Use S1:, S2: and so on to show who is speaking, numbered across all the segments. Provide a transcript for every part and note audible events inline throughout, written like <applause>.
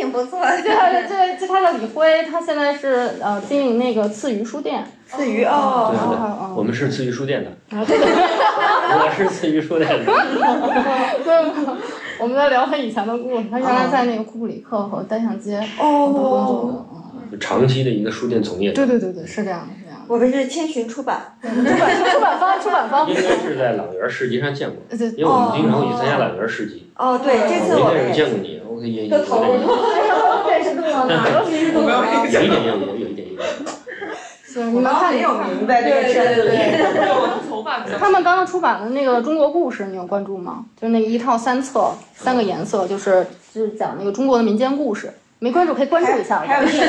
S1: 挺不错的。
S2: 对，这这这他叫李辉，他现在是呃经营那个次鱼书店。
S1: 次鱼哦，
S2: 好
S3: 对对对，我们是次 <laughs> 鱼书店的，
S2: 啊 <laughs> 对对
S3: 我是次鱼书店的。
S2: 对，我们在聊他以前的故事。他原来在那个库布里克和单向街
S1: 哦
S2: 都工作的。嗯
S3: 长期的一个书店从业者，
S2: 对对对对，是这样的，是这样的。
S1: 我们是千寻出版。<laughs>
S2: 出版出版方，出版方
S3: 应。该是在朗园市集上见过，
S2: 对
S3: 因为我们经常会去参加朗园市集。
S1: 哦，对，这次
S3: 我应该见过你，我可以也有
S1: 都 <laughs> 投入
S3: 一
S2: 哎呀，认识度了，哪个平时都有。
S3: 点，有一点，有有有一点，有一点。<laughs>
S2: 你们看
S1: 很有名的这个事儿。
S4: 头
S2: 他们刚刚出版的那个《中国故事》，你有关注吗？就是那一套三册，三个颜色，就是就是讲那个中国的民间故事。没关注可以关注一下。
S1: 还有寻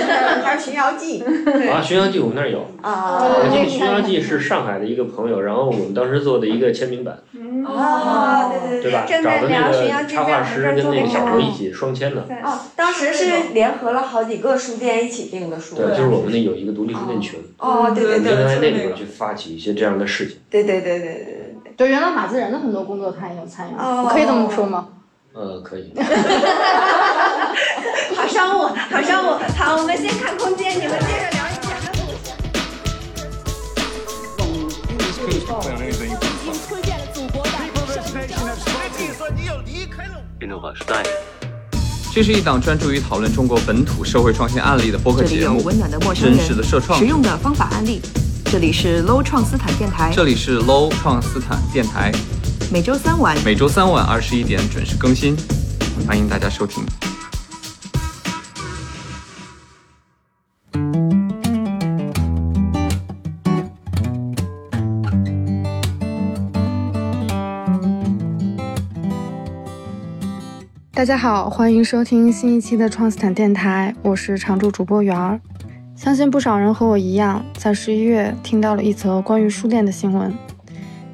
S1: 还有寻瑶记
S3: 啊，《寻游记》我们那儿有，
S1: 啊
S3: 我记得《寻瑶记》是上海的一个朋友，然后我们当时做的一个签名版，
S1: 哦，对
S3: 对吧？
S1: 正
S3: 找的那
S1: 在聊寻瑶记，
S3: 个插画师跟那个小
S1: 朋
S3: 一起双签的，
S1: 哦，当时是联合了好几个书店一起订的书。
S3: 对，就是我们那有一个独立书店群，
S1: 哦，对对
S3: 对对就在那
S1: 对，
S3: 里边去发起一些这样的事情。
S1: 对对对对对对。
S2: 对，原来马自然的很多工作他也有参与，
S1: 哦
S2: 我可以这么说吗？
S3: 呃，可以。<laughs>
S1: 好商务，好商务。好，我们先看空间，你们接着聊以前的故事。
S5: 这是一档专注于讨论中国本土社会创新案例的播客
S6: 这里
S5: 节目。
S6: 有温暖的陌生人真，
S5: 实的社创
S6: 实用的方法案例。这里是 Low 创斯坦电台，
S5: 这里是 Low 创斯坦电台，
S6: 每周三晚
S5: 每周三晚二十一点准时更新，欢迎大家收听。
S2: 大家好，欢迎收听新一期的创斯坦电台，我是常驻主播圆儿。相信不少人和我一样，在十一月听到了一则关于书店的新闻，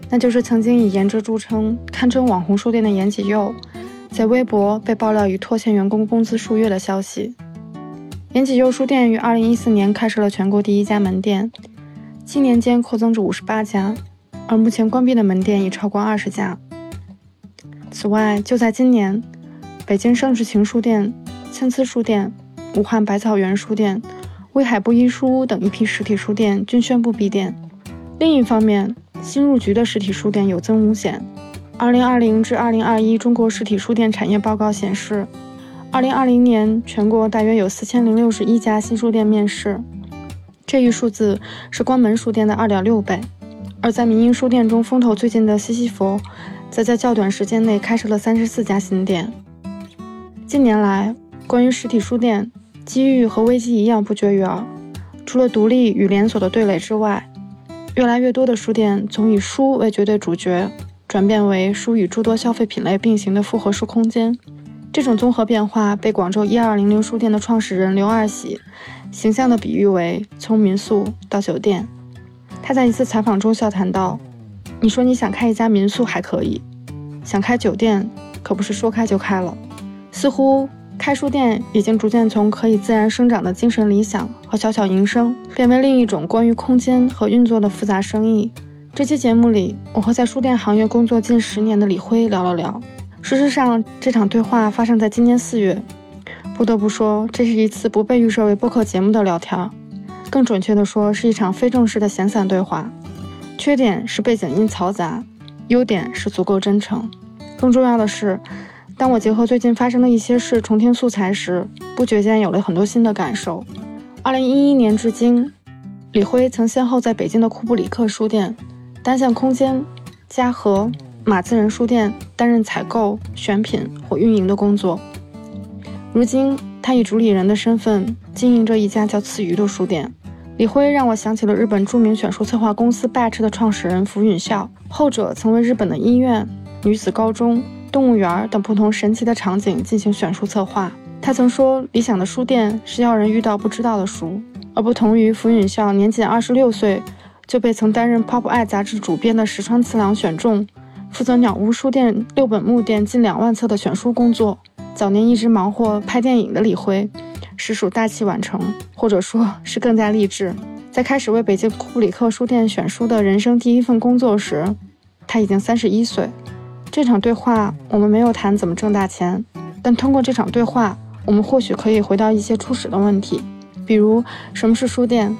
S2: 那就是曾经以颜值著称、堪称网红书店的延吉佑，在微博被爆料已拖欠员工工资数月的消息。延吉佑书店于2014年开设了全国第一家门店，七年间扩增至五十八家，而目前关闭的门店已超过二十家。此外，就在今年，北京盛世情书店、千姿书店、武汉百草园书店、威海布衣书屋等一批实体书店均宣布闭店。另一方面，新入局的实体书店有增无减。2020至2021中国实体书店产业报告显示，2020年全国大约有4061家新书店面世，这一数字是关门书店的2.6倍。而在民营书店中风头最近的西西弗，则在较短时间内开设了34家新店。近年来，关于实体书店，机遇和危机一样不绝于耳。除了独立与连锁的对垒之外，越来越多的书店从以书为绝对主角，转变为书与诸多消费品类并行的复合式空间。这种综合变化被广州一二零零书店的创始人刘二喜形象地比喻为从民宿到酒店。他在一次采访中笑谈道：“你说你想开一家民宿还可以，想开酒店可不是说开就开了。似乎开书店已经逐渐从可以自然生长的精神理想和小小营生，变为另一种关于空间和运作的复杂生意。这期节目里，我和在书店行业工作近十年的李辉聊了聊。事实上，这场对话发生在今年四月。不得不说，这是一次不被预设为播客节目的聊天，更准确地说，是一场非正式的闲散对话。缺点是背景音嘈杂，优点是足够真诚。更重要的是，当我结合最近发生的一些事重听素材时，不觉间有了很多新的感受。二零一一年至今，李辉曾先后在北京的库布里克书店、单向空间、嘉禾、马自仁书店担任采购、选品或运营的工作。如今，他以主理人的身份经营着一家叫次鱼的书店。李辉让我想起了日本著名选书策划公司 Batch 的创始人福允孝，后者曾为日本的医院、女子高中、动物园等不同神奇的场景进行选书策划。他曾说，理想的书店是要人遇到不知道的书，而不同于福允孝年仅二十六岁就被曾担任《POP!i》杂志主编的石川次郎选中，负责鸟屋书店六本木店近两万册的选书工作。早年一直忙活拍电影的李辉，实属大器晚成，或者说是更加励志。在开始为北京库布里克书店选书的人生第一份工作时，他已经三十一岁。这场对话我们没有谈怎么挣大钱，但通过这场对话，我们或许可以回到一些初始的问题，比如什么是书店？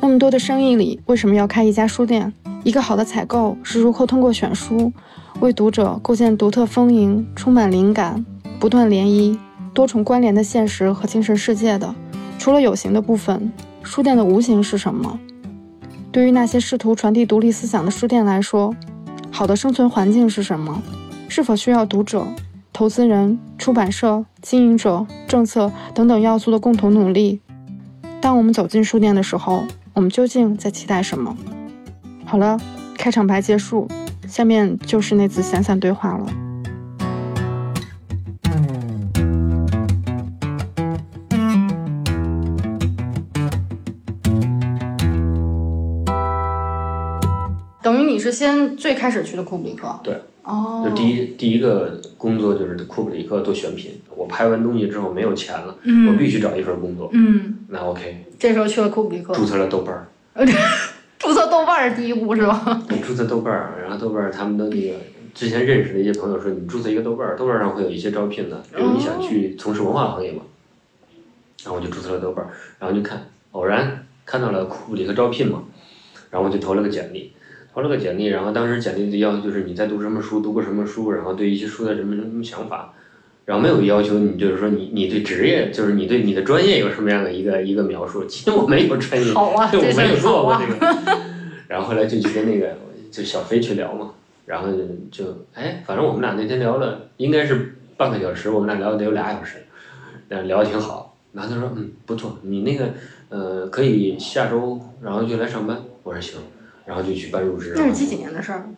S2: 那么多的生意里，为什么要开一家书店？一个好的采购是如何通过选书，为读者构建独特丰盈、充满灵感、不断涟漪、多重关联的现实和精神世界的？除了有形的部分，书店的无形是什么？对于那些试图传递独立思想的书店来说，好的生存环境是什么？是否需要读者、投资人、出版社、经营者、政策等等要素的共同努力？当我们走进书店的时候，我们究竟在期待什么？好了，开场白结束，下面就是那次闲散对话了。是先最开始去的库布里克，
S3: 对，
S2: 哦，
S3: 就第一第一个工作就是库布里克做选品。我拍完东西之后没有钱了，
S2: 嗯
S3: 我必须找一份工作。
S2: 嗯，
S3: 那 OK，
S2: 这时候去了库布里克，
S3: 注册了豆瓣儿，<laughs>
S2: 注册豆瓣儿是第一步是吧？
S3: 你注册豆瓣儿，然后豆瓣儿他们的那个之前认识的一些朋友说，你注册一个豆瓣儿，豆瓣儿上会有一些招聘的，比如你想去从事文化行业嘛，然后我就注册了豆瓣儿，然后就看，偶然看到了库布里克招聘嘛，然后我就投了个简历，投了个简历，然后当时简历的要求就是你在读什么书，读过什么书，然后对一些书的什么什么想法。然后没有要求你，就是说你你对职业，就是你对你的专业有什么样的一个一个描述？其实我没有专业，
S2: 好啊，
S3: 对，我没有做过这。个。然后后来就去跟那个就小飞去聊嘛，然后就就哎，反正我们俩那天聊了，应该是半个小时，我们俩聊了得有俩小时，聊聊得挺好。然后他说嗯不错，你那个呃可以下周然后就来上班。我说行，然后就去办入职。
S2: 那是几几年的事儿？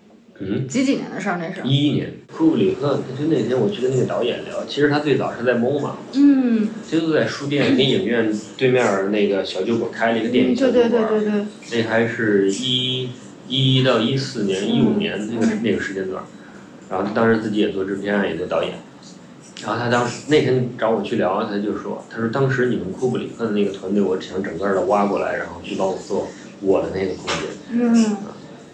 S3: 嗯，
S2: 几几年的事儿？那是？
S3: 一一年，库布里克就那天我去跟那个导演聊，其实他最早是在 MoMA，
S2: 嗯，
S3: 就在书店跟影院对面那个小酒馆开了一个电影小
S2: 对
S3: 酒馆。
S2: 对对对对，
S3: 那还是一一到一四年、一五年那个那个时间段，然后他当时自己也做制片，也做导演，然后他当时那天找我去聊，他就说，他说当时你们库布里克的那个团队，我想整个的挖过来，然后去帮我做我的那个空间。
S2: 嗯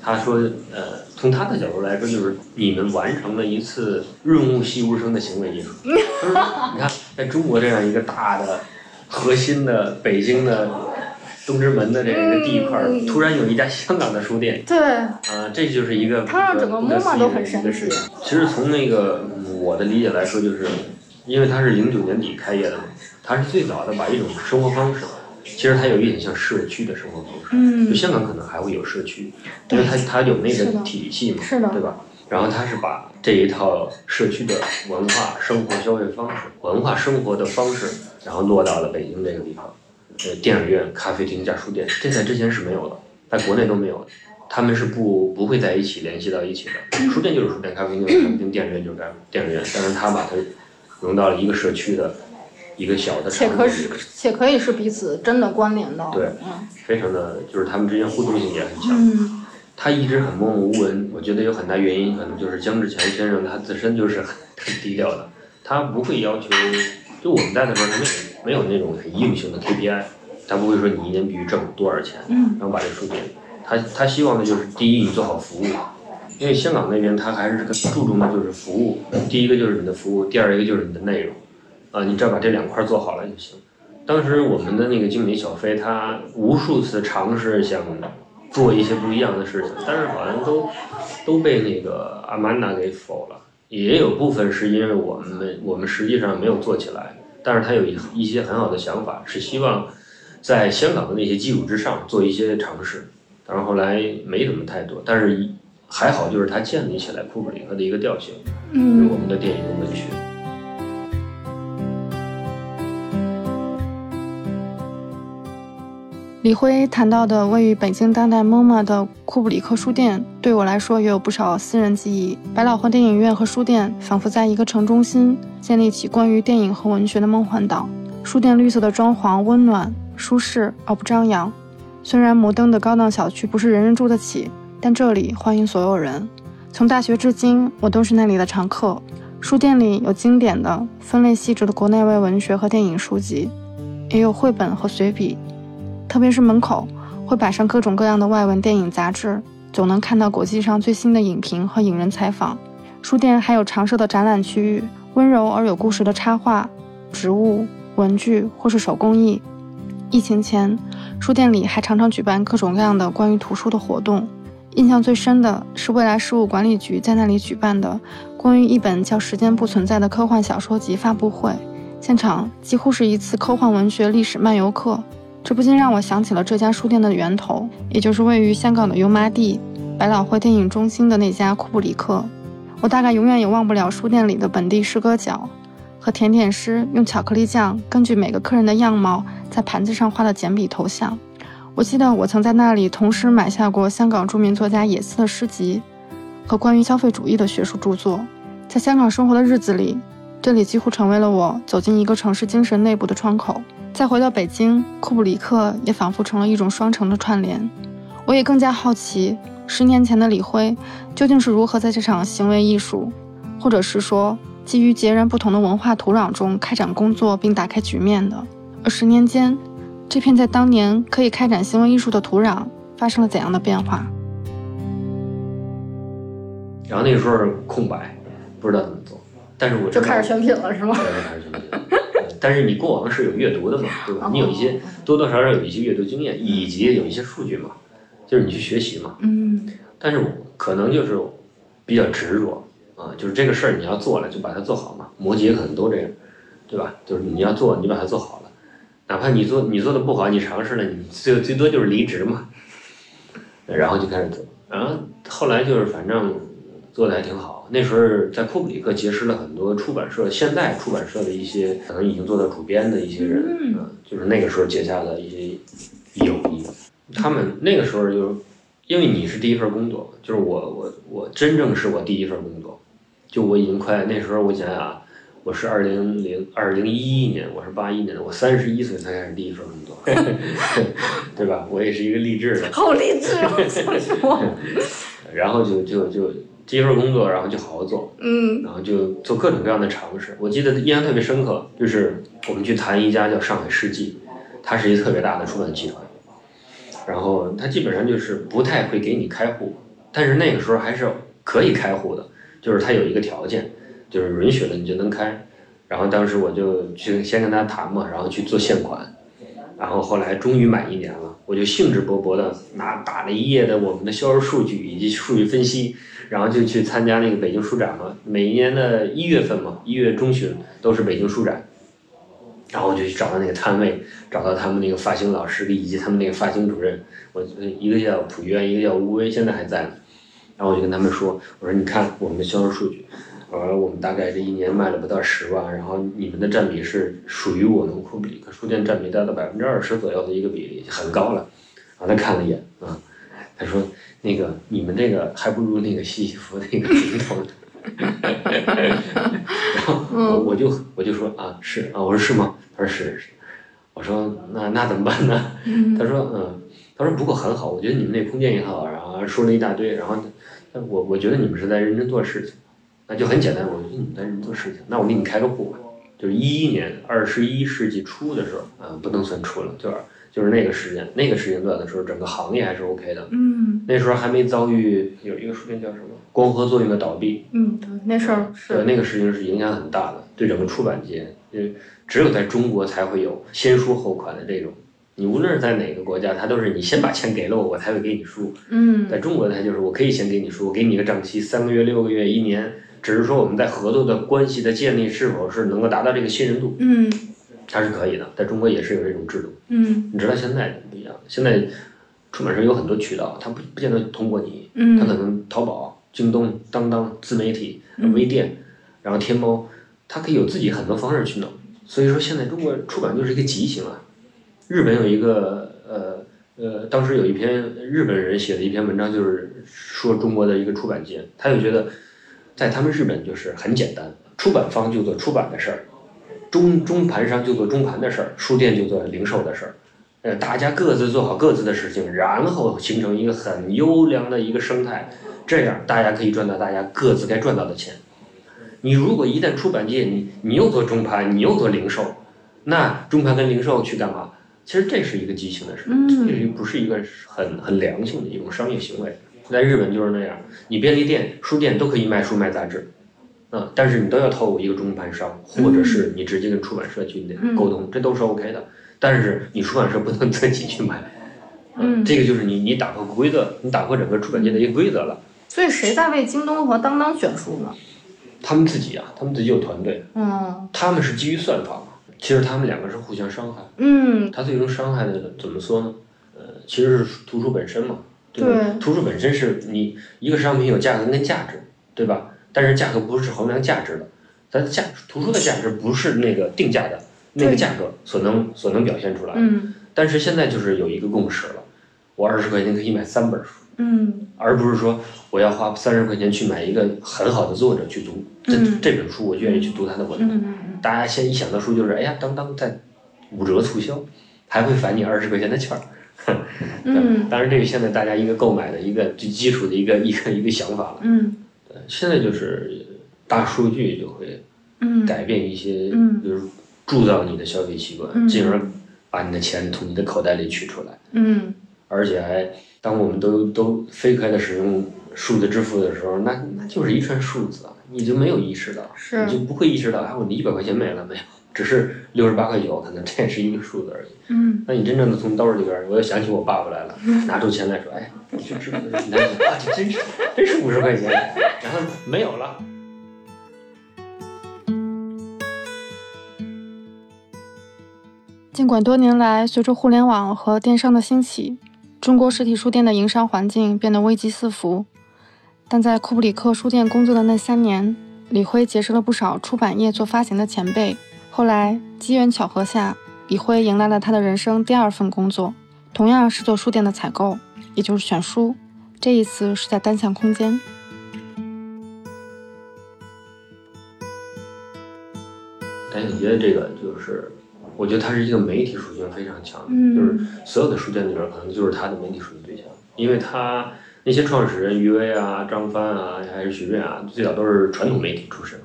S3: 他说，呃，从他的角度来说，就是你们完成了一次润物细无声的行为艺术。<laughs> 他说，你看，在中国这样一个大的、核心的北京的东直门的这个地块儿，突然有一家香港的书店，
S2: 对，
S3: 啊、这就是一个
S2: 它让整个
S3: 不可
S2: MoMA
S3: 思议
S2: 都很
S3: 的一个
S2: 神奇
S3: 事情。其实从那个嗯我的理解来说，就是因为他是零九年底开业的嘛，他是最早的把一种生活方式，其实它有一点像社区的生活方式。
S2: 嗯
S3: 就香港可能还会有社区，因为它它有那个体系嘛，
S2: 是的
S3: 对吧？然后它是把这一套社区的文化、生活、消费方式、文化生活的方式，然后落到了北京这个地方。呃，电影院、咖啡厅加书店，这在之前是没有的，在国内都没有的。他们是不不会在一起联系到一起的。书店就是书店，咖啡厅就是咖啡厅，电影院就是电影院，但是他把它融到了一个社区的一个小的
S2: 且可以
S3: 场景里，
S2: 且可以是彼此真的关联的。
S3: 对
S2: 嗯
S3: 非常的就是他们之间互动性也很强。
S2: 嗯
S3: 他一直很默默无闻，我觉得有很大原因，可能就是姜志强先生他自身就是很很低调的，他不会要求，就我们在的时候，他没有没有那种很硬性的 KPI，他不会说你一年必须挣多少钱，
S2: 嗯
S3: 然后把这数据，他他希望的就是第一你做好服务，因为香港那边他还是更注重的就是服务，第一个就是你的服务，第二一个就是你的内容，啊，你只要把这两块做好了就行。当时我们的那个经理小飞，他无数次尝试想做一些不一样的事情，但是好像都都被那个阿曼达给否了。也有部分是因为我们我们实际上没有做起来，但是他有一一些很好的想法，是希望在香港的那些基础之上做一些尝试。但是后来没怎么太多，但是还好，就是他建立起来库布里克的一个调性，就是我
S2: 嗯
S3: 们的电影的文学。
S2: 李辉谈到的位于北京当代 MoMA 的库布里克书店，对我来说也有不少私人记忆。百老汇电影院和书店仿佛在一个城中心建立起关于电影和文学的梦幻岛。书店绿色的装潢温暖舒适而不张扬。虽然摩登的高档小区不是人人住得起，但这里欢迎所有人。从大学至今，我都是那里的常客。书店里有经典的、分类细致的国内外文学和电影书籍，也有绘本和随笔。特别是门口会摆上各种各样的外文电影杂志，总能看到国际上最新的影评和影人采访。书店还有常设的展览区域，温柔而有故事的插画、植物、文具或是手工艺。疫情前，书店里还常常举办各种各样的关于图书的活动。印象最深的是未来事务管理局在那里举办的关于一本叫《时间不存在》的科幻小说集发布会，现场几乎是一次科幻文学历史漫游课。这不禁让我想起了这家书店的源头，也就是位于香港的油麻地百老汇电影中心的那家库布里克。我大概永远也忘不了书店里的本地诗歌角，和甜点师用巧克力酱根据每个客人的样貌在盘子上画的简笔头像。我记得我曾在那里同时买下过香港著名作家野思的诗集，和关于消费主义的学术著作。在香港生活的日子里，这里几乎成为了我走进一个城市精神内部的窗口。再回到北京，库布里克也仿佛成了一种双城的串联。我也更加好奇，十年前的李辉究竟是如何在这场行为艺术，或者是说基于截然不同的文化土壤中开展工作并打开局面的。而十年间，这片在当年可以开展行为艺术的土壤发生了怎样的变化？
S3: 然后那个时候空白，不知道怎么，但是我
S1: 就开始选品了，是吗？
S3: 对，开始选品。但是你过往是有阅读的嘛，对吧？你有一些多多少少有一些阅读经验，以及有一些数据嘛，就是你去学习嘛。
S2: 嗯。
S3: 但是可能就是比较执着啊，就是这个事儿你要做了就把它做好嘛。摩羯可能都这样，对吧？就是你要做，你把它做好了，哪怕你做你做的不好，你尝试了，你最最多就是离职嘛。<laughs> 然后就开始做，然后后来就是反正做的还挺好。那时候在库布里克结识了很多出版社、现代出版社的一些可能已经做到主编的一些人，嗯，就是那个时候结下的一些友谊。他们那个时候就，因为你是第一份工作，就是我我我真正是我第一份工作，就我已经快那时候我想想啊，我是二零零二零一一年，我是八一年的，我三十一岁才开始第一份工作，<laughs> 对吧？我也是一个励志的，
S1: 好励志哦，说。<laughs>
S3: 然后就就就。第一份工作，然后就好好做，
S1: 嗯，
S3: 然后就做各种各样的尝试。我记得印象特别深刻，就是我们去谈一家叫上海世纪，它是一个特别大的出版集团，然后它基本上就是不太会给你开户，但是那个时候还是可以开户的，就是它有一个条件，就是允许了你就能开。然后当时我就去先跟他谈嘛，然后去做现款，然后后来终于满一年了，我就兴致勃勃的拿打了一页的我们的销售数据以及数据分析。然后就去参加那个北京书展嘛，每一年的一月份嘛，一月中旬都是北京书展。然后我就去找到那个摊位，找到他们那个发型老师以及他们那个发型主任，我一个叫蒲渊，一个叫吴威，现在还在呢。然后我就跟他们说，我说你看我们的销售数据，我说我们大概这一年卖了不到十万，然后你们的占比是属于我们库布里克书店占比达到百分之二十左右的一个比例，很高了。然后他看了一眼，啊，他说。那个你们这个还不如那个西西弗那个名头呢，<laughs> 然后我我就我就说啊是啊我说是吗？他说是是，我说那那怎么办呢？他说嗯，他说不过很好，我觉得你们那空间也好，然后说了一大堆，然后我我觉得你们是在认真做事情，那就很简单，我觉得你们在认真做事情，那我给你开个户吧，就是一一年二十一世纪初的时候，啊不能算初了，就是。就是那个时间，那个时间段的时候，整个行业还是 OK 的。
S2: 嗯，
S3: 那时候还没遭遇有一个书店叫什么光合作用的倒闭。
S2: 嗯，对，那时候是。
S3: 对，那个事情是影响很大的，对整个出版界，因为只有在中国才会有先书后款的这种。你无论是在哪个国家，它都是你先把钱给了我，我才会给你书。
S2: 嗯，
S3: 在中国它就是我可以先给你书，我给你一个账期，三个月、六个月、一年，只是说我们在合作的关系的建立是否是能够达到这个信任度。
S2: 嗯。
S3: 它是可以的，在中国也是有这种制度。
S2: 嗯，
S3: 你知道现在不一样，现在出版社有很多渠道，它不不见得通过你，
S2: 嗯，
S3: 它可能淘宝、京东、当当、自媒体、微店，然后天猫，它可以有自己很多方式去弄。所以说，现在中国出版就是一个畸形啊。日本有一个呃呃，当时有一篇日本人写的一篇文章，就是说中国的一个出版界，他就觉得在他们日本就是很简单，出版方就做出版的事儿。中中盘商就做中盘的事儿，书店就做零售的事儿，呃，大家各自做好各自的事情，然后形成一个很优良的一个生态，这样大家可以赚到大家各自该赚到的钱。你如果一旦出版界你你又做中盘，你又做零售，那中盘跟零售去干嘛？其实这是一个畸形的事，这不是一个很很良性的一种商业行为。在日本就是那样，你便利店、书店都可以卖书卖杂志。嗯，但是你都要透过一个中盘商，或者是你直接跟出版社去
S2: 嗯
S3: 沟通，这都是 OK 的。但是你出版社不能 <laughs> 自己去买，
S2: 嗯
S3: 这个就是你你打破规则，你打破整个出版界的一个规则了。
S2: 所以谁在为京东和当当选书呢？
S3: 他们自己啊，他们自己有团队，
S2: 嗯
S3: 他们是基于算法嘛，其实他们两个是互相伤害。
S2: 嗯
S3: 他最终伤害的怎么说呢？呃，其实是图书本身嘛，对吧？
S2: 对
S3: 图书本身是你一个商品有价格跟价值，对吧？但是价格不是衡量价值的，它的价图书的价值不是那个定价的那个价格所能所能表现出来。
S2: 嗯
S3: 但是现在就是有一个共识了，我二十块钱可以买三本书，
S2: 嗯
S3: 而不是说我要花三十块钱去买一个很好的作者去读这、
S2: 嗯
S3: 这本书，我愿意去读他的文。
S2: 嗯
S3: 大家先一想到书就是，哎呀，当当在五折促销，还会返你二十块钱的券儿。<laughs>
S2: 嗯。
S3: 当然这个现在大家一个购买的一个最基础的一个一个一个想法了。
S2: 嗯。
S3: 对现在就是大数据就会
S2: 嗯。
S3: 改变一些，
S2: 嗯。
S3: 就是铸造你的消费习惯，
S2: 嗯。
S3: 进而把你的钱从你的口袋里取出来，
S2: 嗯。
S3: 而且还当我们都都飞快的使用数字支付的时候，那那就是一串数字啊，你就没有意识到，
S2: 是。
S3: 你就不会意识到，啊，我的一百块钱没了没有，只是六十八块九，可能这也是一个数字而已。
S2: 嗯
S3: 那你真正的从兜里边，我又想起我爸爸来了，拿出钱来说，哎，你去支付，你拿钱，啊，这真是真是五十块钱，然后没有了。
S2: 尽管多年来，随着互联网和电商的兴起，中国实体书店的营商环境变得危机四伏，但在库布里克书店工作的那三年，李辉结识了不少出版业做发行的前辈。后来机缘巧合下，李辉迎来了他的人生第二份工作，同样是做书店的采购，也就是选书。这一次是在单向空间。
S3: 哎，你觉得这个就是，我觉得它是一个媒体属性非常强的，
S2: 嗯
S3: 就是所有的书店里边可能就是它的媒体属性最强，因为它那些创始人余威啊、张帆啊，还是徐瑞啊，最早都是传统媒体出身，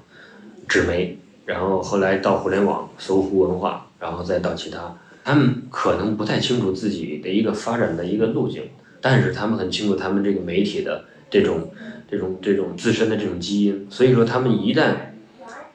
S3: 纸媒，然后后来到互联网、搜狐文化，然后再到其他，他们可能不太清楚自己的一个发展的一个路径，但是他们很清楚他们这个媒体的这种这种这种自身的这种基因，所以说他们一旦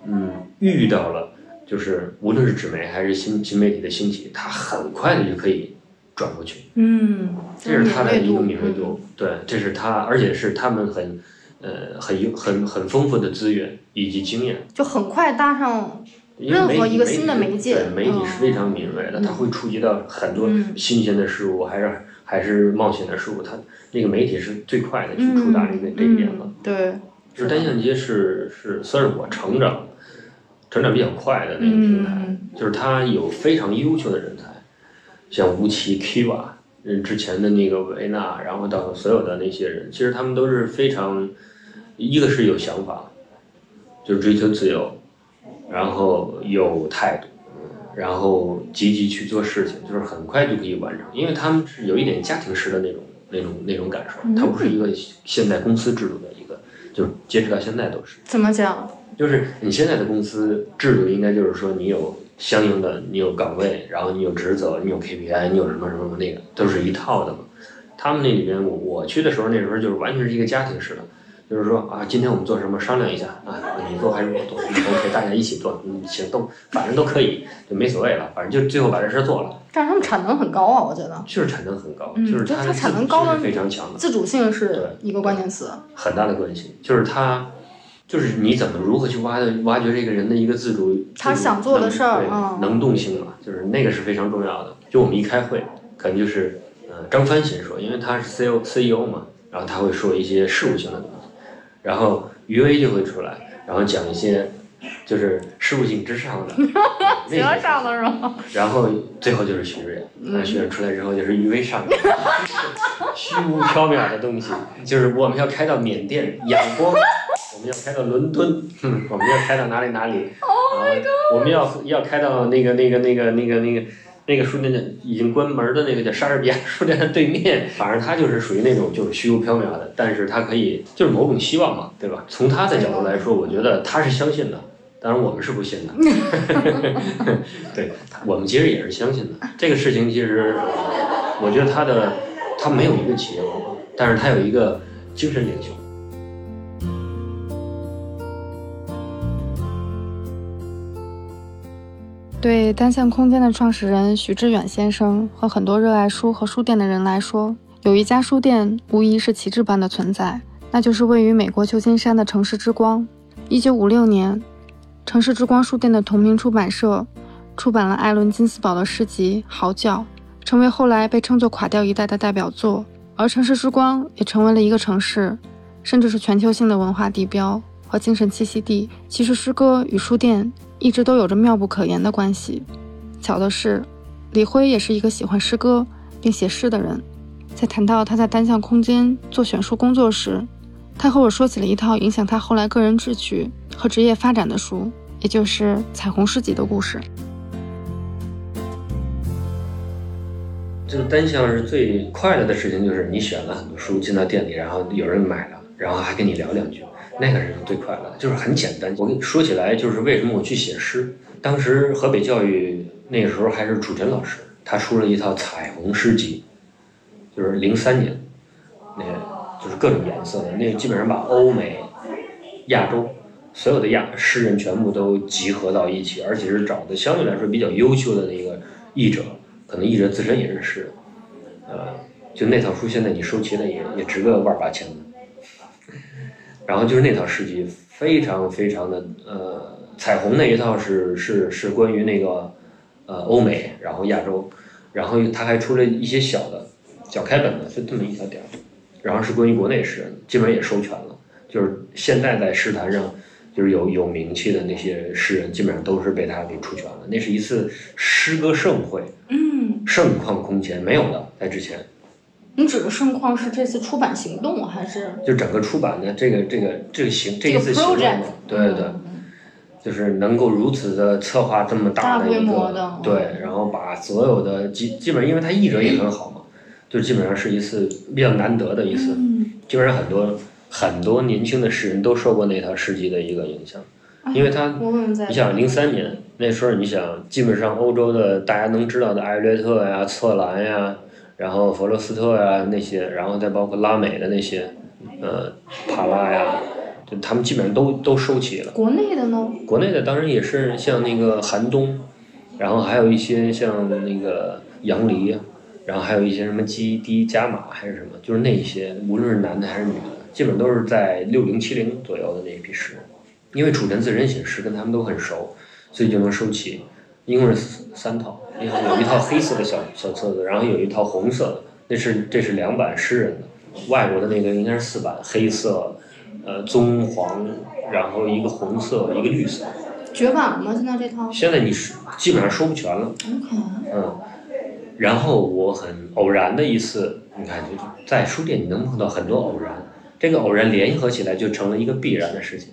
S3: 嗯遇到了。就是无论是纸媒还是新新媒体的兴起，它很快的就可以转过去，
S2: 嗯，
S3: 这是他的一个敏
S2: 敏
S3: 锐度。对，这是他，而且是他们很呃很有很很丰富的资源以及经验。
S2: 就很快搭上。任何一个新的媒介
S3: 对媒体
S2: 嗯
S3: 是非常敏锐的，它会触及到很多
S2: 嗯
S3: 新鲜的事物，还是还是冒险的事物，它那个媒体是最快的去触达这个这一点了。
S2: 嗯对，
S3: 就是单向街是是算是我成长成长比较快的那个平台，
S2: 嗯
S3: 就是它有非常优秀的人才，像吴奇、Kiva，嗯，之前的那个维纳，然后到所有的那些人，其实他们都是非常，一个是有想法，就是追求自由，然后有态度，然后积极去做事情，就是很快就可以完成，因为他们是有一点家庭式的那种那种那种感受，它不是一个现代公司制度的一个，就是截止到现在都是。
S2: 怎么讲？
S3: 就是你现在的公司制度应该就是说你有相应的，你有岗位，然后你有职责，你有 KPI，你有什么什么那个，都是一套的嘛。他们那里边，我我去的时候，那时候就是完全是一个家庭式的，就是说啊，今天我们做什么商量一下啊，你做还是我做嗯，OK，大家一起做，嗯，行，都反正都可以，就没所谓了，反正就最后把这事做了，
S2: 但是他们产能很高啊，我觉得
S3: 就是产能很高，
S2: 嗯
S3: 就是它的
S2: 就它产能高
S3: 非常强的。
S2: 自主性是一个关键词。
S3: 很大的关系，就是他，就是你怎么如何去挖的挖掘这个人的一个自主，
S2: 他想做的事儿
S3: 能动性嘛，就是那个是非常重要的。就我们一开会，可能就是呃张帆先说，因为他是 C O C E O 嘛，然后他会说一些事务性的东西，然后余威就会出来，然后讲一些就是事务性之上的，<laughs> 那个
S2: 上的是吗？
S3: 然后最后就是徐瑞，那徐瑞出来之后就是余威上面，虚无缥缈的东西，就是我们要开到缅甸仰光，我们要开到伦敦，嗯我们要开到哪里哪里，<laughs> 啊，我们要要开到那个那个那个那个那个那个书店的已经关门的那个叫莎士比亚书店的对面，反正他就是属于那种就是虚无缥缈的，但是他可以就是某种希望嘛，对吧？从他的角度来说，我觉得他是相信的。当然我们是不信的。<laughs> 对我们其实也是相信的。这个事情其实我觉得他的他没有一个企业文化但是他有一个精神领袖。
S2: 对单向空间的创始人许志远先生和很多热爱书和书店的人来说有一家书店无疑是旗帜般的存在那就是位于美国旧金山的城市之光。一九五六年城市之光书店的同名出版社出版了艾伦金斯堡的诗集《嚎叫》，成为后来被称作“垮掉一代”的代表作。而城市之光也成为了一个城市，甚至是全球性的文化地标和精神栖息地。其实，诗歌与书店一直都有着妙不可言的关系。巧的是，李辉也是一个喜欢诗歌并写诗的人。在谈到他在单向空间做选书工作时，他和我说起了一套影响他后来个人志趣和职业发展的书，也就是《彩虹诗集》的故事。
S3: 这个单向是最快乐的事情，就是你选了很多书进到店里，然后有人买了，然后还跟你聊两句，那个是最快乐，就是很简单。我跟你说起来，就是为什么我去写诗。当时河北教育那时候还是楚晨老师，他出了一套彩虹诗集，就是零三年，那就是各种颜色的，那基本上把欧美、亚洲所有的亚诗人全部都集合到一起，而且是找的相对来说比较优秀的那个译者。可能译者自身也是诗人，呃，就那套书现在你收齐了也也值个万八千的。然后就是那套诗集非常非常的呃，彩虹那一套是是是关于那个呃欧美，然后亚洲，然后他还出了一些小的小开本的，就这么一小点儿，然后是关于国内诗人，基本上也收全了，就是现在在诗坛上。就是有有名气的那些诗人，基本上都是被他给出全了。那是一次诗歌盛会，
S1: 嗯，
S3: 盛况空前，没有的在之前。
S1: 你指的盛况是这次出版行动还是？
S3: 就整个出版的这个这个这个行这一次行动，对对对，就是能够如此的策划这么大的一个，对，然后把所有的基基本上，因为他译者也很好嘛，就基本上是一次比较难得的一次，基本上很多。很多年轻的诗人都受过那套诗集的一个影响，因为他，你想零三年那时候，你想基本上欧洲的大家能知道的艾略特呀、策兰呀，然后弗罗斯特呀那些，然后再包括拉美的那些，呃，帕拉呀，就他们基本上都都收齐了。
S1: 国内的呢？
S3: 国内的当然也是像那个寒冬，然后还有一些像那个杨黎，然后还有一些什么基迪加马还是什么，就是那些，无论是男的还是女的。基本都是在六零七零左右的那一批诗，因为楚臣自身写诗跟他们都很熟，所以就能收齐。一共是三套，有有一套黑色的小小册子，然后有一套红色的，那是这是两版诗人的，外国的那个应该是四版，黑色，呃棕黄，然后一个红色，一个绿色。
S1: 绝版了吗？现在这套？
S3: 现在你是基本上收不全了。嗯，然后我很偶然的一次，你看就在书店你能碰到很多偶然。这个偶然联合起来就成了一个必然的事情，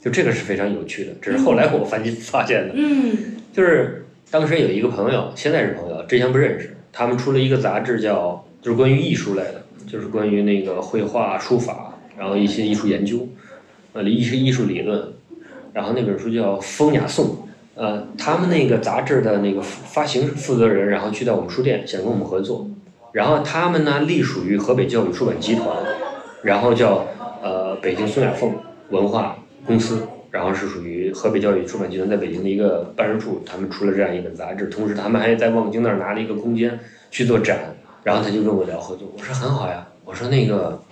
S3: 就这个是非常有趣的。只是后来我发现发现的，
S1: 嗯，
S3: 就是当时有一个朋友，现在是朋友，之前不认识。他们出了一个杂志，叫就是关于艺术类的，就是关于那个绘画、书法，然后一些艺术研究，呃，一些艺术理论。然后那本书叫《风雅颂》，呃，他们那个杂志的那个发行负责人，然后去到我们书店，想跟我们合作。然后他们呢，隶属于河北教育出版集团。然后叫呃北京孙雅凤文化公司，然后是属于河北教育出版集团在北京的一个办事处，他们出了这样一本杂志，同时他们还在望京那儿拿了一个空间去做展，然后他就跟我聊合作，我说很好呀，我说那个，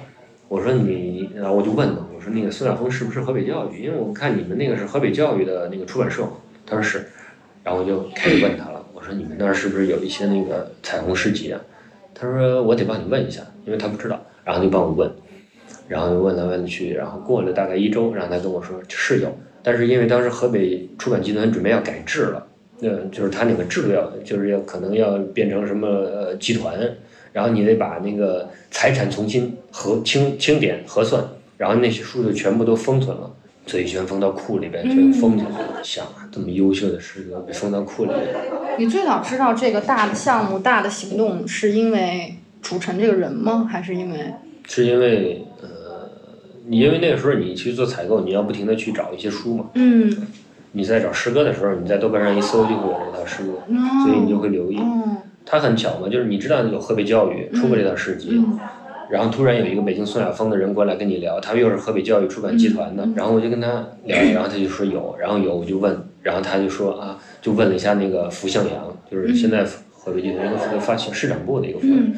S3: 我说你，然后我就问他，我说那个孙雅凤是不是河北教育？因为我看你们那个是河北教育的那个出版社，他说是，然后我就开始问他了，我说你们那儿是不是有一些那个彩虹诗集啊？他说我得帮你问一下，因为他不知道，然后就帮我问。然后问来问去，然后过了大概一周，然后他跟我说是有，但是因为当时河北出版集团准备要改制了，那就是他那个制度要就是要可能要变成什么呃集团，然后你得把那个财产重新核清清点核算，然后那些书就全部都封存了，所以全封到库里边全封起来了。想啊，这么优秀的诗歌被封到库里边。
S1: 你最早知道这个大的项目、大的行动，是因为楚晨这个人吗？还是因为？
S3: 是因为呃。你因为那个时候你去做采购，你要不停的去找一些书嘛。
S1: 嗯。
S3: 你在找诗歌的时候，你在豆瓣上一搜就会有这套诗歌，所以你就会留意。它很巧嘛，就是你知道有河北教育出过这套诗集，然后突然有一个北京宋亚峰的人过来跟你聊，他又是河北教育出版集团的，然后我就跟他聊，然后他就说有，然后有我就问，然后他就说啊，就问了一下那个符向阳，就是现在河北集团一个负责发行市场部的一个负责人，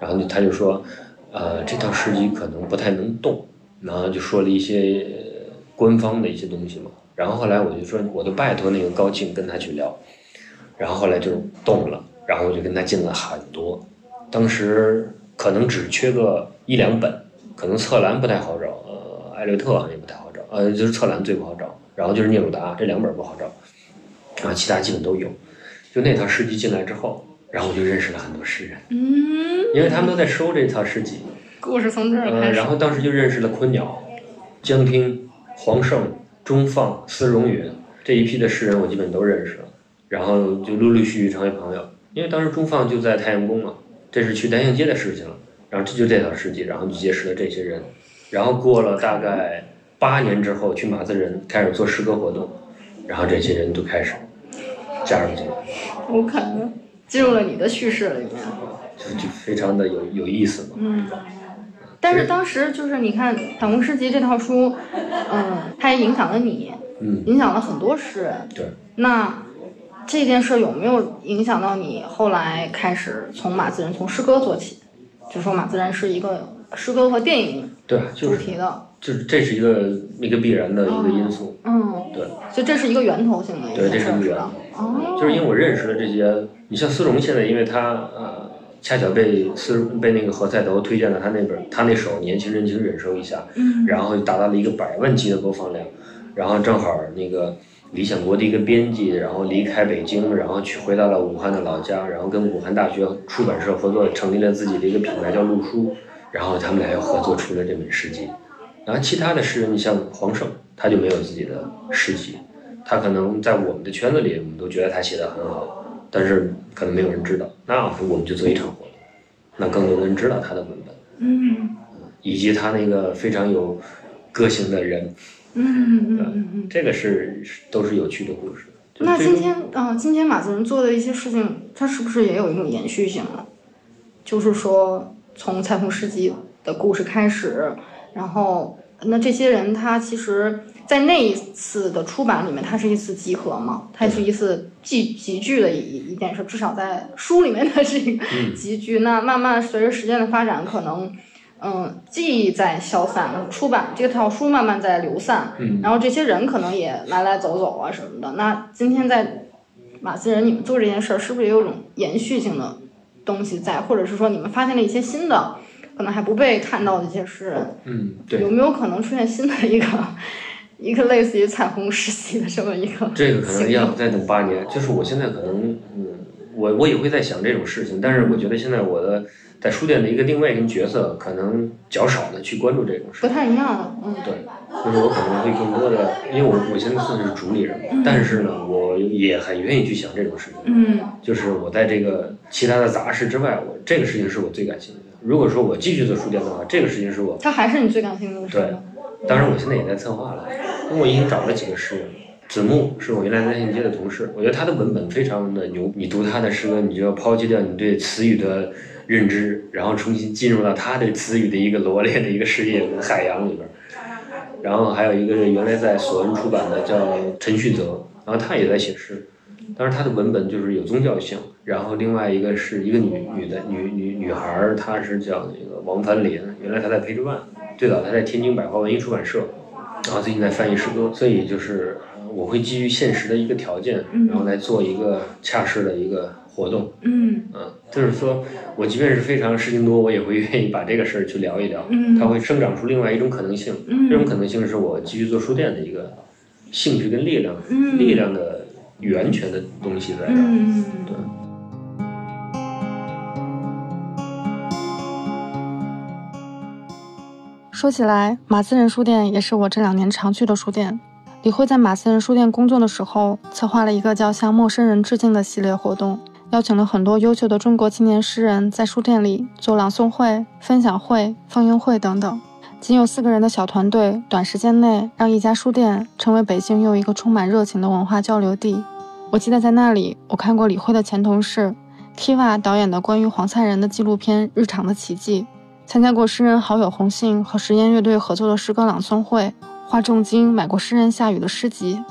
S3: 然后他就说，呃，这套诗集可能不太能动，然后就说了一些呃官方的一些东西嘛。然后后来我就说，我就拜托那个高庆跟他去聊，然后后来就动了，然后我就跟他进了很多，当时可能只缺个一两本，可能策兰不太好找，呃，艾略特好像也不太好找，呃，就是策兰最不好找，然后就是聂鲁达这两本不好找，然后其他基本都有。就那套诗集进来之后，然后我就认识了很多诗人，
S2: 嗯，
S3: 因为他们都在收这套诗集，
S2: 故事从这儿
S3: 呃，
S2: 开始。
S3: 然后当时就认识了昆鸟、江汀、黄胜、钟放、司荣允这一批的诗人，我基本都认识了，然后就陆陆续续成为朋友。因为当时钟放就在太阳宫嘛，这是去南阳街的事情了，然后这就这条事迹，然后就结识了这些人，然后过了大概八年之后，去马自仁开始做诗歌活动，然后这些人都开始加入进来，
S2: 我可能进入了你的叙事里面。
S3: 就就非常的有有意思嘛。
S2: 嗯，但是当时就是你看《反攻诗集》这套书，嗯，它也影响了你，
S3: 嗯，
S2: 影响了很多诗人。
S3: 对。
S2: 那这件事有没有影响到你后来开始从马自然从诗歌做起？就说马自然是一个诗歌和电影
S3: 对，就是
S2: 主题的，
S3: 就是这是一个一个必然的一个因素。
S2: 嗯，
S3: 对，
S2: 所以这是一个源头性的一
S3: 对，这是一个源
S2: 事儿是吧？哦，
S3: 就是因为我认识了这些，你像丝绒现在，因为他呃，恰巧被丝被那个何赛头推荐了他那本他那首《年轻人请忍受一下》，
S2: 嗯
S3: 然后达到了一个百万级的播放量，然后正好那个理想国的一个编辑，然后离开北京，然后去回到了武汉的老家，然后跟武汉大学出版社合作，成立了自己的一个品牌叫陆书，然后他们俩又合作出了这本诗集。然后其他的诗人，你像黄胜，他就没有自己的诗集，他可能在我们的圈子里，我们都觉得他写的很好，但是可能没有人知道。那我们就做一场活动，那更多的人知道他的文本，
S2: 嗯
S3: 以及他那个非常有个性的人，
S2: 嗯嗯嗯嗯。
S3: 这个是是都是有趣的故事。
S2: 那今天啊、呃今天马子仁做的一些事情，它是不是也有一种延续性呢？就是说，从彩虹世纪的故事开始，然后那这些人他其实，在那一次的出版里面，它是一次集合嘛，它是一次集集聚的一一件事，至少在书里面它是一个 <laughs> 集聚。那慢慢随着时间的发展，可能。嗯，记忆在消散，出版这套书慢慢在流散，
S3: 嗯
S2: 然后这些人可能也来来走走啊什么的。那今天在马自仁，你们做这件事儿，是不是也有种延续性的东西在，或者是说你们发现了一些新的，可能还不被看到的一些诗人，
S3: 嗯，对
S2: 有，没有可能出现新的一个一个类似于彩虹实习的这么一个？
S3: 这个可能要再等八年。就是我现在可能，嗯，我我也会在想这种事情，但是我觉得现在我的在书店的一个定位跟角色，可能较少的去关注这种事
S2: 不。太一样了，嗯，
S3: 对，就是我可能会更多的，因为我我现在算是主理人嘛，但是呢，我也很愿意去想这种事情。
S2: 嗯
S3: 就是我在这个其他的杂事之外，我这个事情是我最感兴趣的。如果说我继续做书店的话，这个事情是我，
S2: 它还是你最感兴趣的事
S3: 对
S2: 吗？
S3: 当然我现在也在策划了，因为我已经找了几个诗人。子木是我原来在南信街的同事，我觉得他的文本非常的牛。你读他的诗歌，你就要抛弃掉你对词语的认知，然后重新进入到他对词语的一个罗列的一个世界海洋里边。然后还有一个是原来在索恩出版的叫陈旭泽，然后他也在写诗，但是他的文本就是有宗教性。然后另外一个是一个女女的女女女孩，她是叫那个王凡林，原来她在培智万，最早他在天津百花文艺出版社，然后最近在翻译诗歌，所以就是呃我会基于现实的一个条件，然后来做一个恰适的一个活动。
S2: 嗯
S3: 嗯，就是说我即便是非常事情多，我也会愿意把这个事儿去聊一聊，
S2: 嗯
S3: 它会生长出另外一种可能性。
S2: 嗯
S3: 这种可能性是我继续做书店的一个兴趣跟力量，
S2: 嗯
S3: 力量的源泉的东西在这儿。
S2: 嗯，
S3: 对。
S2: 说起来，马思仁书店也是我这两年常去的书店。李慧在马思仁书店工作的时候，策划了一个叫“向陌生人致敬”的系列活动，邀请了很多优秀的中国青年诗人在书店里做朗诵会、分享会、放映会等等。仅有四个人的小团队，短时间内让一家书店成为北京又一个充满热情的文化交流地。我记得在那里，我看过李慧的前同事 Kiva 导演的关于黄灿仁的纪录片《日常的奇迹》。参加过诗人好友红杏和实验乐队合作的诗歌朗诵会，花重金买过诗人夏雨的诗集，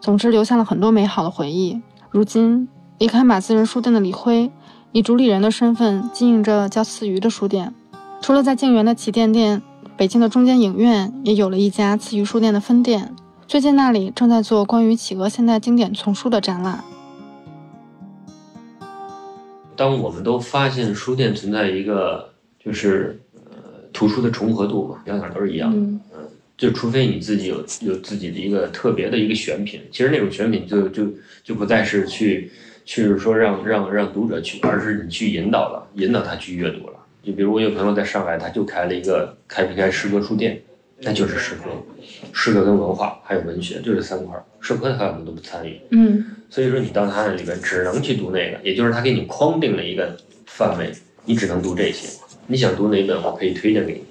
S2: 总之留下了很多美好的回忆。如今离开马自仁书店的李辉，以主理人的身份经营着叫次鱼的书店。除了在静园的旗舰店，北京的中间影院也有了一家次鱼书店的分店。最近那里正在做关于企鹅现代经典丛书的展览。
S3: 当我们都发现书店存在一个就是呃图书的重合度嘛，哪哪都是一样的，
S2: 嗯
S3: 嗯，就除非你自己有有自己的一个特别的一个选品，其实那种选品就就就不再是去去说让让让读者去，而是你去引导了，引导他去阅读了。就比如我有朋友在上海，他就开了一个开不开诗歌书店，那就是诗歌，诗歌跟文化还有文学就这三块儿，社科他可能都不参与。
S2: 嗯
S3: 所以说你到他那里边只能去读那个，也就是他给你框定了一个范围，你只能读这些。你想读哪本，我可以推荐给你。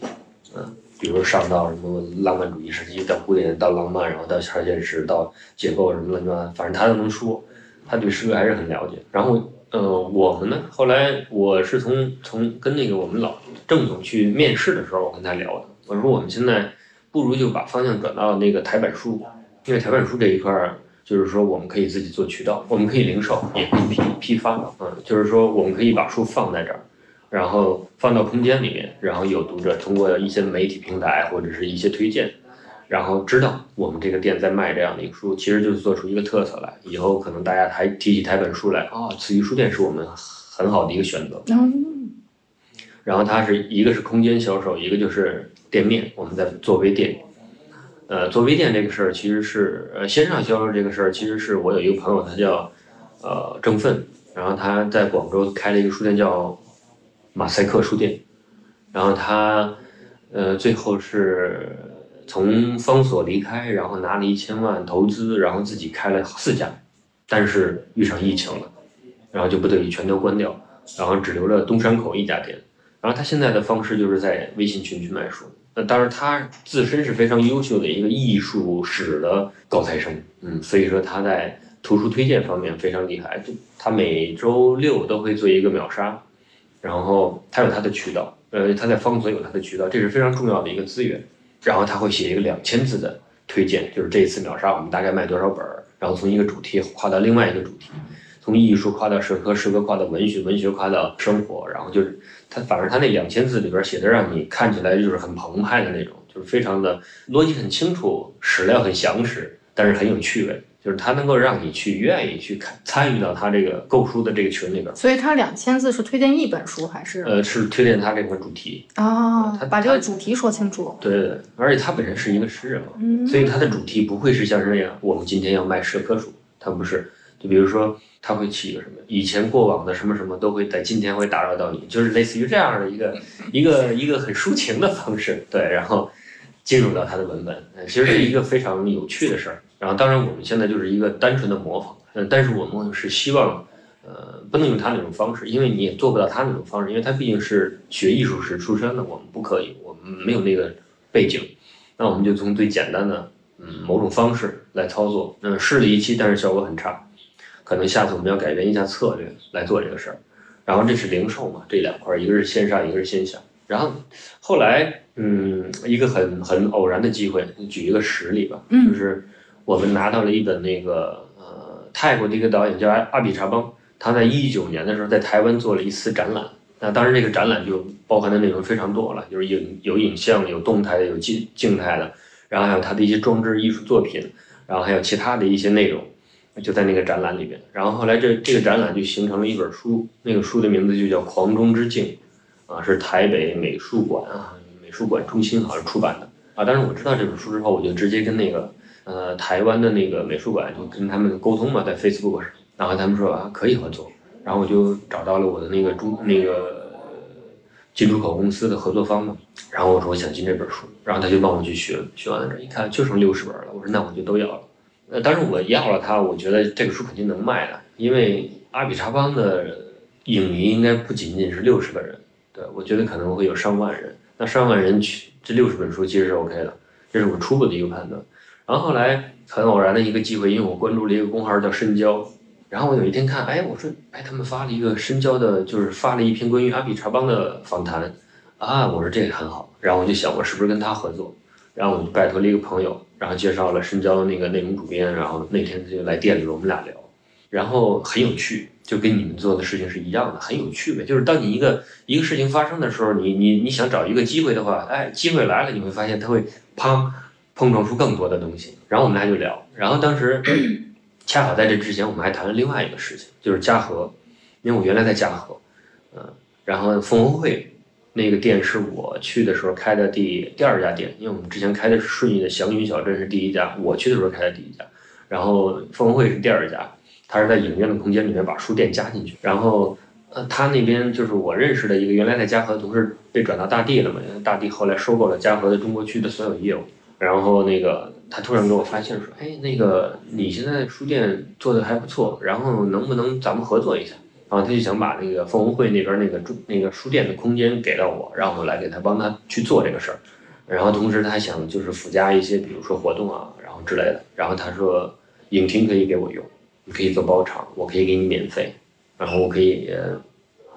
S3: 嗯，比如上到什么浪漫主义时期，到古典，到浪漫，然后到超现实，到解构什么乱七八糟，反正他都能说。他对诗歌还是很了解。然后，呃，我们呢，后来我是从从跟那个我们老郑总去面试的时候，我跟他聊的，我说我们现在不如就把方向转到那个台版书，因为台版书这一块儿。就是说，我们可以自己做渠道，我们可以零售，也可以批批发，嗯，就是说，我们可以把书放在这儿，然后放到空间里面，然后有读者通过一些媒体平台或者是一些推荐，然后知道我们这个店在卖这样的一个书，其实就是做出一个特色来。以后可能大家还提起台本书来，啊、慈鱼书店是我们很好的一个选择。然后它是一个是空间销售，一个就是店面，我们在做微店。呃，做微店这个事儿，其实是呃线上销售这个事儿，其实是我有一个朋友，他叫呃郑奋，然后他在广州开了一个书店叫马赛克书店，然后他呃最后是从方所离开，然后拿了一千万投资，然后自己开了四家，但是遇上疫情了，然后就不得已全都关掉，然后只留了东山口一家店，然后他现在的方式就是在微信群去卖书。那当然，他自身是非常优秀的一个艺术史的高材生，嗯，所以说他在图书推荐方面非常厉害。就他每周六都会做一个秒杀，然后他有他的渠道，呃，他在方所有他的渠道，这是非常重要的一个资源。然后他会写一个两千字的推荐，就是这一次秒杀我们大概卖多少本儿，然后从一个主题跨到另外一个主题，从艺术跨到社科，社科跨到文学，文学跨到生活，然后就是。他反正他那两千字里边写的让你看起来就是很澎湃的那种，就是非常的逻辑很清楚，史料很详实，但是很有趣味，就是他能够让你去愿意去看参与到他这个购书的这个群里边。
S2: 所以他两千字是推荐一本书还是？
S3: 呃，是推荐他这款主题。
S2: 哦
S3: 他，
S2: 把这个主题说清楚。
S3: 对对对，而且他本身是一个诗人嘛，
S2: 嗯
S3: 所以他的主题不会是像这样，我们今天要卖社科书，他不是。就比如说，他会起一个什么，以前过往的什么什么都会在今天会打扰到你，就是类似于这样的一个 <laughs> 一个一个很抒情的方式，对，然后进入到他的文本，呃其实是一个非常有趣的事儿。然后，当然我们现在就是一个单纯的模仿，嗯，但是我们是希望，呃，不能用他那种方式，因为你也做不到他那种方式，因为他毕竟是学艺术史出身的，我们不可以，我们没有那个背景，那我们就从最简单的，嗯，某种方式来操作，嗯，试了一期，但是效果很差。可能下次我们要改变一下策略来做这个事儿。然后这是零售嘛，这两块儿，一个是线上，一个是线下。然后后来，嗯，一个很很偶然的机会，举一个实例吧，
S2: 嗯
S3: 就是我们拿到了一本那个呃泰国的一个导演叫阿阿比查邦，他在一九年的时候在台湾做了一次展览。那当时，这个展览就包含的内容非常多了，就是影有影像、有动态的、有静静态的，然后还有他的一些装置艺术作品，然后还有其他的一些内容。就在那个展览里边，然后后来这这个展览就形成了一本书，那个书的名字就叫《狂中之境》，啊，是台北美术馆啊美术馆中心好像出版的啊。但是我知道这本书之后，我就直接跟那个呃台湾的那个美术馆就跟他们沟通嘛，在 Facebook 上，然后他们说啊可以合作，然后我就找到了我的那个中那个进出口公司的合作方嘛，然后我说我想进这本书，然后他就帮我去学，学完了这一看就剩六十本了，我说那我就都要了。呃，当然我要了它，我觉得这个书肯定能卖的，因为阿比查邦的影迷应该不仅仅是六十个人，对我觉得可能会有上万人。那上万人去这六十本书其实是 OK 的，这是我初步的一个判断。然后后来很偶然的一个机会，因为我关注了一个公号叫深交，然后我有一天看，哎，我说，哎，他们发了一个深交的，就是发了一篇关于阿比查邦的访谈，啊，我说这个很好，然后我就想我是不是跟他合作，然后我就拜托了一个朋友。然后介绍了深交的那个内容主编，然后那天他就来店里了我们俩聊，然后很有趣，就跟你们做的事情是一样的，很有趣呗。就是当你一个一个事情发生的时候，你你你想找一个机会的话，哎，机会来了，你会发现它会砰碰撞出更多的东西。然后我们俩就聊，然后当时 <clears throat> 恰好在这之前，我们还谈了另外一个事情，就是嘉禾，因为我原来在嘉禾，嗯，然后凤凰汇。那个店是我去的时候开的第第二家店，因为我们之前开的是顺义的祥云小镇是第一家，我去的时候开的第一家，然后凤凰汇是第二家，他是在影院的空间里面把书店加进去，然后呃他那边就是我认识的一个原来在嘉禾的同事被转到大地了嘛，因为大地后来收购了嘉禾的中国区的所有业务，然后那个他突然给我发信说，哎那个你现在书店做的还不错，然后能不能咱们合作一下？然后他就想把那个凤凰汇那边那个住那个书店的空间给到我，让我来给他帮他去做这个事儿。然后同时他想就是附加一些，比如说活动啊，然后之类的。然后他说影厅可以给我用，你可以做包场，我可以给你免费，然后我可以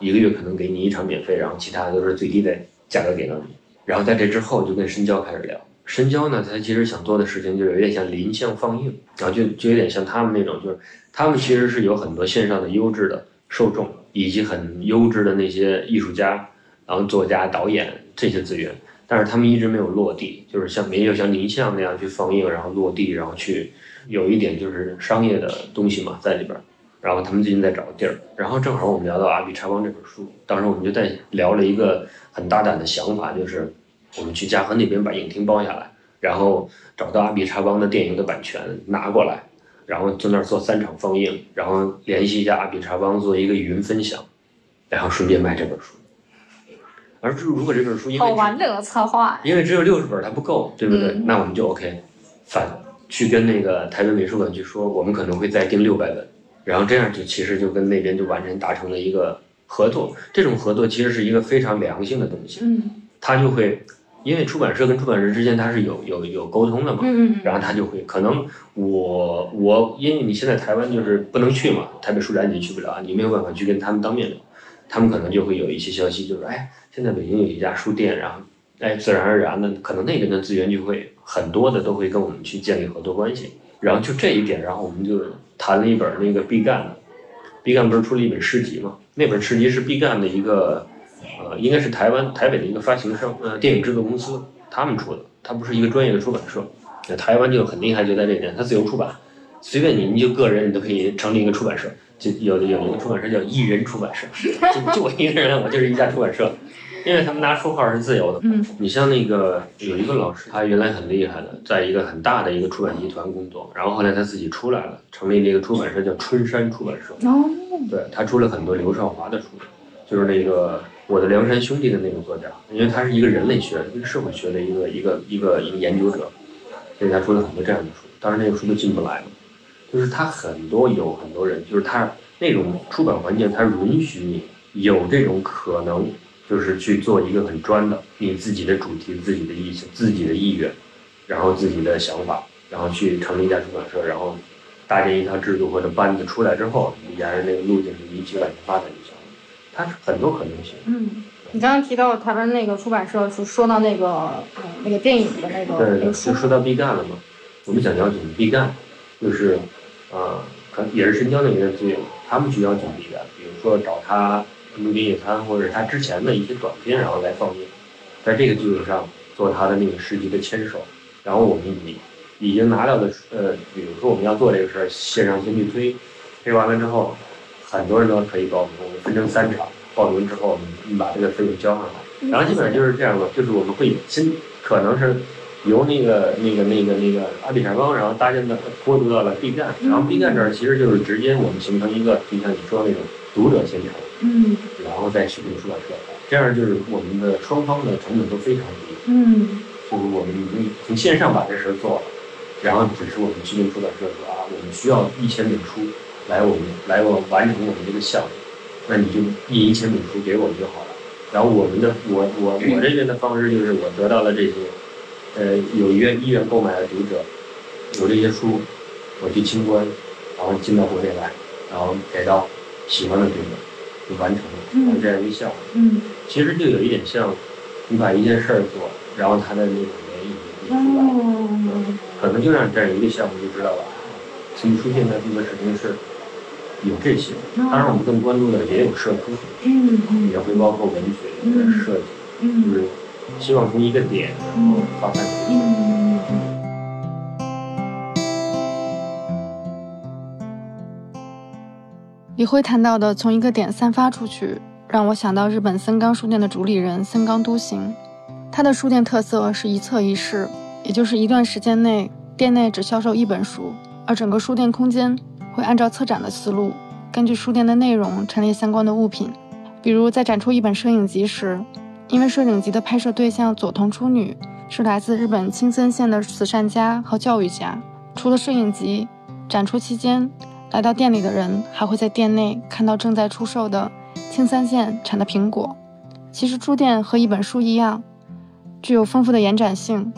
S3: 一个月可能给你一场免费，然后其他都是最低的价格给到你。然后在这之后就跟深交开始聊，深交呢他其实想做的事情就有点像林相放映，然后就就有点像他们那种，就是他们其实是有很多线上的优质的。受众以及很优质的那些艺术家，然后作家、导演这些资源，但是他们一直没有落地，就是像没有像林相那样去放映，然后落地，然后去有一点就是商业的东西嘛在里边。然后他们最近在找地儿，然后正好我们聊到《阿比查邦》这本书，当时我们就在聊了一个很大胆的想法，就是我们去嘉禾那边把影厅包下来，然后找到《阿比查邦》的电影的版权拿过来。然后在那儿做三场放映，然后联系一下阿比查邦做一个语音分享，然后顺便卖这本书。而如果这本书因为
S2: 好完整的策划，
S3: 因为只有六十本它不够，对不对？那我们就 OK，反去跟那个台北美术馆去说，我们可能会再订六百本，然后这样就其实就跟那边就完全达成了一个合作。这种合作其实是一个非常良性的东西，
S2: 嗯，
S3: 他就会。因为出版社跟出版社之间它是有有有沟通的嘛，
S2: 嗯嗯
S3: 然后他就会可能我我因为你现在台湾就是不能去嘛，台北书展你去不了，你没有办法去跟他们当面聊，他们可能就会有一些消息，就是哎，现在北京有一家书店，然后哎，自然而然的可能那边的资源就会很多的都会跟我们去建立合作关系，然后就这一点，然后我们就谈了一本那个毕赣的，毕赣不是出了一本诗集嘛，那本诗集是毕赣的一个。呃，应该是台湾台北的一个发行商，呃，电影制作公司他们出的，它不是一个专业的出版社。那台湾就很厉害，就在这点，它自由出版，随便你，你就个人你都可以成立一个出版社。就有的有一个出版社叫一人出版社，<laughs> 就就我一个人，我就是一家出版社，因为他们拿书号是自由的。
S2: 嗯，
S3: 你像那个有一个老师，他原来很厉害的，在一个很大的一个出版集团工作，然后后来他自己出来了，成立了一个出版社叫春山出版社。
S2: 哦，
S3: 对他出了很多刘少华的书，就是那个。我的梁山兄弟的那个作家，因为他是一个人类学、一个社会学的一个一个一个一个研究者，所以他出了很多这样的书。当然，那个书都进不来了。就是他很多有很多人，就是他那种出版环境，他允许你有这种可能，就是去做一个很专的你自己的主题、自己的意思、自己的意愿，然后自己的想法，然后去成立一家出版社，然后搭建一套制度或者班子出来之后，沿着那个路径一起往前发展。它是很多可能性。
S2: 嗯，你刚刚提到台湾那个出版社，说说到那个呃那个电影的那个
S3: 对对，
S2: 就
S3: 说到毕赣了嘛。我们想邀请毕赣，就是啊，可也是深交那边的资源，他们去邀请毕赣，比如说找他《路边野餐》或者他之前的一些短片，然后来放映，在这个基础上做他的那个诗集的牵手。然后我们已已经拿到的呃，比如说我们要做这个事儿，线上先去推，推完了之后。很多人都可以报名，我们分成三场，报名之后我们把这个费用交上来，然后基本上就是这样的，就是我们会先可能是由那个那个那个那个阿比查邦，然后搭建的过渡到了 B 站，然后 B 站这儿其实就是直接我们形成一个，就像你说那种读者现场，
S2: 嗯，
S3: 然后再去出版社，这样就是我们的双方的成本都非常低，
S2: 嗯，
S3: 就是我们已经从线上把这事儿做了，然后只是我们去跟出版社说啊，我们需要一千本书。来我们来我完成我们这个项目，那你就印一千本书给我们就好了。然后我们的我我我这边的方式就是我得到了这些，呃有意愿意愿购买的读者，有这些书，我去清关，然后进到国内来，然后给到喜欢的读者，就完成了，完这样一个项目。
S2: 嗯，
S3: 其实就有一点像，你把一件事儿做，然后它的那种原因就出来了，可能就让这样一个项目就知道了，新出现在这个事情是。有这些，当然我们更关注的也有社科，
S1: 嗯嗯。
S3: 也会包括文学、
S1: 嗯。
S3: 设计，就
S1: 嗯
S3: 是希望从一个点然后发散。
S1: 嗯
S2: 李辉谈到的从一个点散发出去，让我想到日本森冈书店的主理人森冈都行。他的书店特色是一册一室，也就是一段时间内店内只销售一本书，而整个书店空间会按照策展的思路，根据书店的内容陈列相关的物品。比如在展出一本摄影集时，因为摄影集的拍摄对象佐藤初女是来自日本青森县的慈善家和教育家，除了摄影集，展出期间。来到店里的人还会在店内看到正在出售的青森县产的苹果。其实书店和一本书一样，具有丰富的延展性，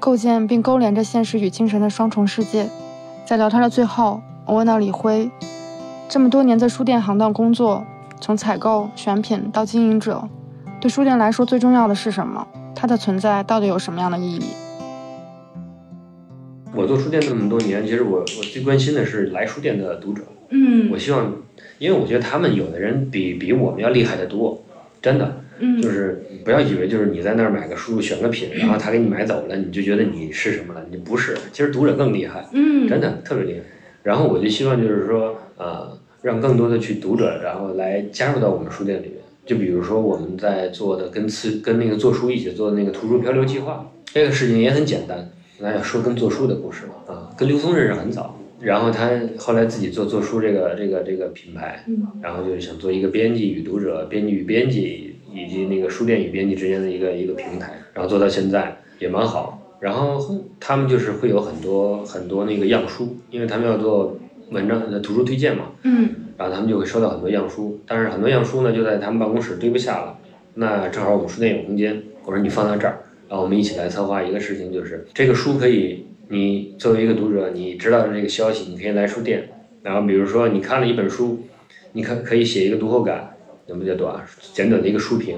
S2: 构建并勾连着现实与精神的双重世界。在聊天的最后，我问到李辉，这么多年在书店行当工作，从采购、选品到经营者，对书店来说最重要的是什么？它的存在到底有什么样的意义？
S3: 我做书店这么多年，其实我我最关心的是来书店的读者。
S1: 嗯
S3: 我希望，因为我觉得他们有的人比比我们要厉害得多，真的。
S1: 嗯
S3: 就是不要以为就是你在那儿买个书选个品，然后他给你买走了，你就觉得你是什么了？你不是，其实读者更厉害，
S1: 嗯
S3: 真的特别厉害。然后我就希望就是说，呃，让更多的去读者，然后来加入到我们书店里面。就比如说我们在做的跟次跟那个做书一起做的那个图书漂流计划，这个事情也很简单。那要说跟做书的故事了啊，跟刘松认识很早，然后他后来自己做做书这个这个这个品牌，然后就是想做一个编辑与读者、编辑与编辑以及那个书店与编辑之间的一个一个平台，然后做到现在也蛮好。然后他们就是会有很多很多那个样书，因为他们要做文章的图书推荐嘛，
S1: 嗯。
S3: 然后他们就会收到很多样书，但是很多样书呢就在他们办公室堆不下了，那正好我们书店有空间，我说你放到这儿，然后我们一起来策划一个事情，就是这个书可以，你作为一个读者，你知道的这个消息，你可以来书店，然后比如说你看了一本书，你可可以写一个读后感，那么叫多啊，简短的一个书评，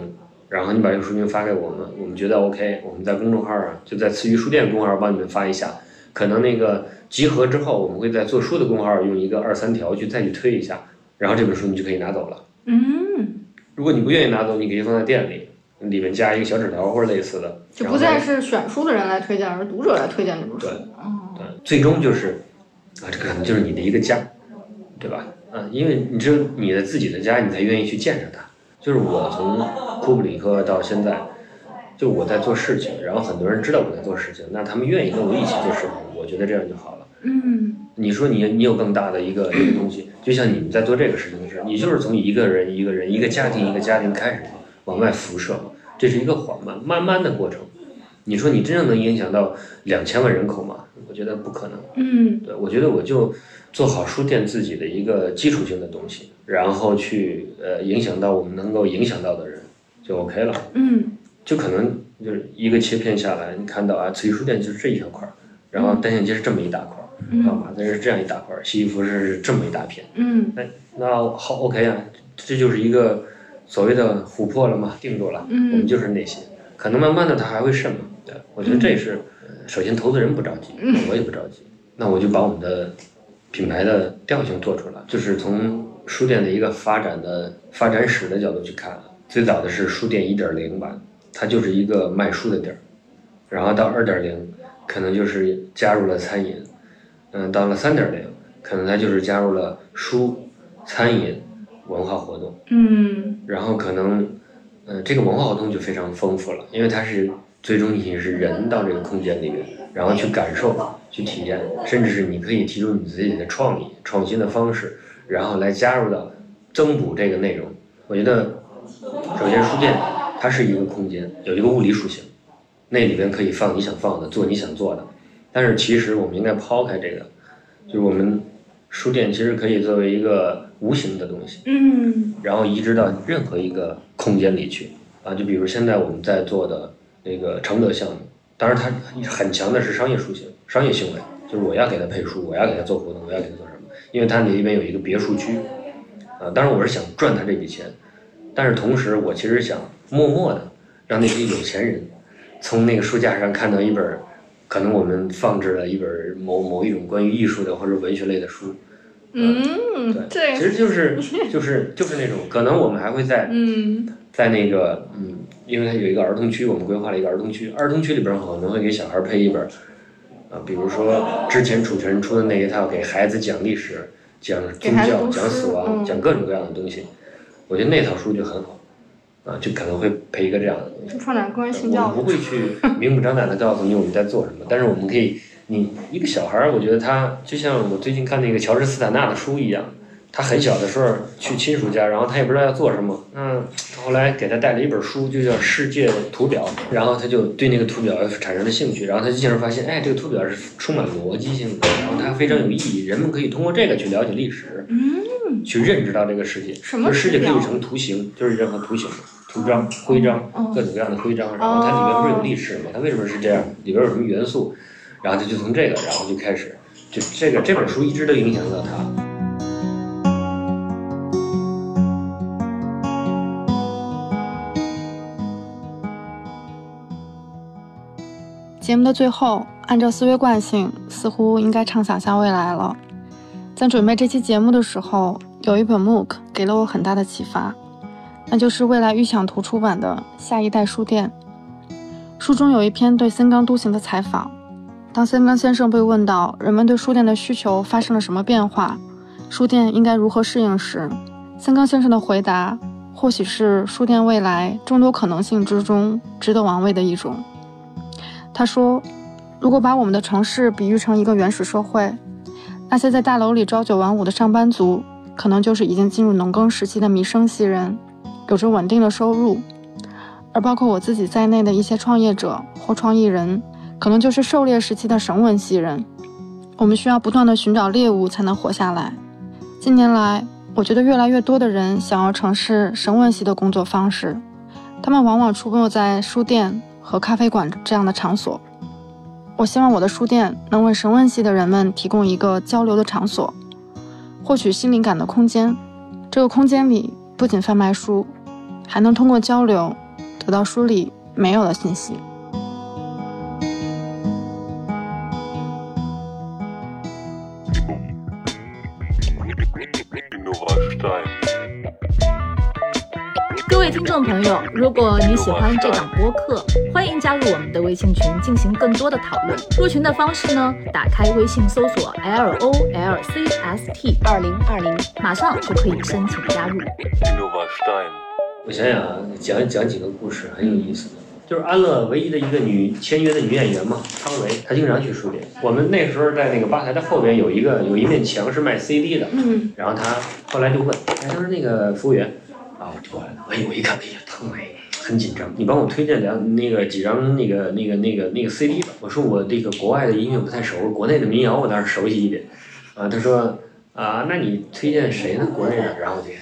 S3: 然后你把这个书名发给我们，我们觉得 OK，我们在公众号啊，就在词语书店公众号帮你们发一下，可能那个集合之后，我们会在做书的公众号用一个二三条去再去推一下，然后这本书你就可以拿走了。
S1: 嗯，
S3: 如果你不愿意拿走，你可以放在店里，里面加一个小纸条或者类似的，
S2: 就不再是选书的人来推荐，而是读者来推荐这本书。
S3: 对对，最终就是啊，这可能就是你的一个家，对吧？嗯，因为你只有你的自己的家，你才愿意去见着它。就是我从库布里克到现在，就我在做事情，然后很多人知道我在做事情，那他们愿意跟我一起做事情，我觉得这样就好了。
S1: 嗯
S3: 你说你你有更大的一个一个东西，就像你们在做这个事情的时候，你就是从一个人一个人一个家庭一个家庭开始往外辐射，这是一个缓慢慢慢的过程。你说你真正能影响到两千万人口吗？我觉得不可能。
S1: 嗯
S3: 对，我觉得我就做好书店自己的一个基础性的东西，然后去呃影响到我们能够影响到的人，就 OK 了。
S1: 嗯
S3: 就可能就是一个切片下来，你看到啊，慈溪书店就是这一小块儿，然后单线街是这么一大块儿，然后马甸是这样一大块儿，西西弗是这么一大片。
S1: 嗯
S3: 那那好 OK 啊，这就是一个所谓的琥珀了嘛，定住了。
S1: 嗯
S3: 我们就是那些，可能慢慢的它还会渗嘛。对，我觉得这是，呃首先投资人不着急，我也不着急，那我就把我们的品牌的调性做出来，就是从书店的一个发展的发展史的角度去看，最早的是书店一点零版，它就是一个卖书的地儿，然后到二点零，可能就是加入了餐饮，嗯，到了三点零，可能它就是加入了书、餐饮、文化活动。
S1: 嗯
S3: 然后可能，呃，这个文化活动就非常丰富了，因为它是最终你是人到这个空间里面，然后去感受、去体验，甚至是你可以提出你自己的创意、创新的方式，然后来加入到增补这个内容。我觉得，首先书店它是一个空间，有一个物理属性，那里边可以放你想放的，做你想做的。但是其实我们应该抛开这个，就是我们书店其实可以作为一个无形的东西。
S1: 嗯
S3: 然后移植到任何一个空间里去啊，就比如现在我们在做的那个承德项目，当然它很强的是商业属性、商业行为，就是我要给他配书，我要给他做活动，我要给他做什么，因为它里边有一个别墅区啊，当然我是想赚他这笔钱，但是同时我其实想默默的让那些有钱人从那个书架上看到一本，可能我们放置了一本某某一种关于艺术的或者文学类的书，
S1: 嗯，
S3: 对，其实就是 <laughs> 就是就是那种，可能我们还会在
S1: 嗯。
S3: 在那个嗯，因为它有一个儿童区，我们规划了一个儿童区，儿童区里边儿可能会给小孩配一本儿，啊，比如说之前楚晨出的那一套给孩子讲历史、讲宗教、讲死亡、
S1: 嗯
S3: 讲各种各样的东西，我觉得那套书就很好，啊，就可能会配一个这样的东西。
S1: 创展关于性
S3: 我
S1: 教育。
S3: 们不会去 <laughs> 明目张胆的告诉你我们在做什么，但是我们可以，你一个小孩儿，我觉得他就像我最近看那个乔治斯坦纳的书一样，他很小的时候去亲属家，然后他也不知道要做什么，嗯，后来给他带了一本书，就叫《世界图表》，然后他就对那个图表产生了兴趣，然后他就进而发现，哎，这个图表是充满逻辑性的，然后它非常有意义，人们可以通过这个去了解历史，
S1: 嗯，
S3: 去认知到这个世界，
S1: 什么
S3: 就是世界可以成图形，就是任何图形。图章、徽章
S1: 哦，
S3: 各种各样的徽章，然后它里面不是有历史吗？它为什么是这样？里边有什么元素？然后他就从这个，然后就开始，就这个这本书一直都影响到他。
S2: 节目的最后，按照思维惯性，似乎应该畅想下未来了。在准备这期节目的时候，有一本 MOOC 给了我很大的启发，那就是未来预想图出版的《下一代书店》。书中有一篇对森冈都行的采访。当森冈先生被问到人们对书店的需求发生了什么变化，书店应该如何适应时，森冈先生的回答或许是书店未来众多可能性之中值得玩味的一种。他说：“如果把我们的城市比喻成一个原始社会，那些在大楼里朝九晚五的上班族，可能就是已经进入农耕时期的弥生系人，有着稳定的收入；而包括我自己在内的一些创业者或创意人，可能就是狩猎时期的绳文系人。我们需要不断的寻找猎物才能活下来。近年来，我觉得越来越多的人想要尝试绳文系的工作方式，他们往往出没在书店。”和咖啡馆这样的场所，我希望我的书店能为神问系的人们提供一个交流的场所，获取心灵感的空间。这个空间里不仅贩卖书，还能通过交流得到书里没有的信息。
S7: 位听众朋友，如果你喜欢这档播客，欢迎加入我们的微信群进行更多的讨论。入群的方式呢，打开微信搜索 L O L C S T 二零二零，马上就可以申请加入。
S3: 我想想啊，讲讲几个故事很有意思的，就是安乐唯一的一个女签约的女演员嘛，汤唯，她经常去书店。我们那时候在那个吧台的后边有一个有一面墙是卖 CD 的，
S1: 嗯，
S3: 然后她后来就问，哎，她说那个服务员。啊，我就过来了。哎，我一看，哎呀，汤唯，很紧张。你帮我推荐两那个几张那个那个那个那个 CD 吧。我说我这个国外的音乐不太熟，国内的民谣我倒是熟悉一点。啊，他说啊，那你推荐谁呢？国内的？然后我就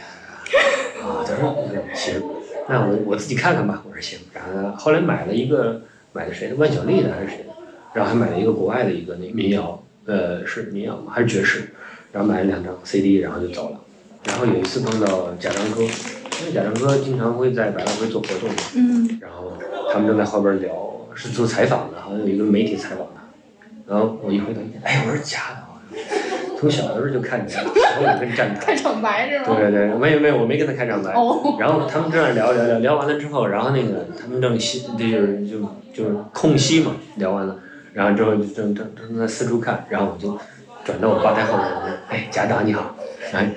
S3: 啊，他说行，那我我自己看看吧。我说行。然后后来买了一个买的谁的？万晓利的还是谁的？然后还买了一个国外的一个那民谣，呃，是民谣吗？还是爵士？然后买了两张 CD，然后就走了。然后有一次碰到贾樟柯。因为贾樟柯经常会在百老汇做活动嘛，
S1: 嗯，
S3: 然后他们正在后边聊，是做采访的，好像有一个媒体采访他，然后我一回头一看，哎，我说假的，从小的时候就看见，然后我跟站台，
S1: 开场白是吗？
S3: 对对对，没有没有，我没跟他开场白，
S1: 哦，
S3: 然后他们正在聊聊聊聊完了之后，然后那个他们正吸，就是就就是空隙嘛，聊完了，然后之后就正正正在四处看，然后我就转到我吧台后面，我说，哎，贾导你好，哎。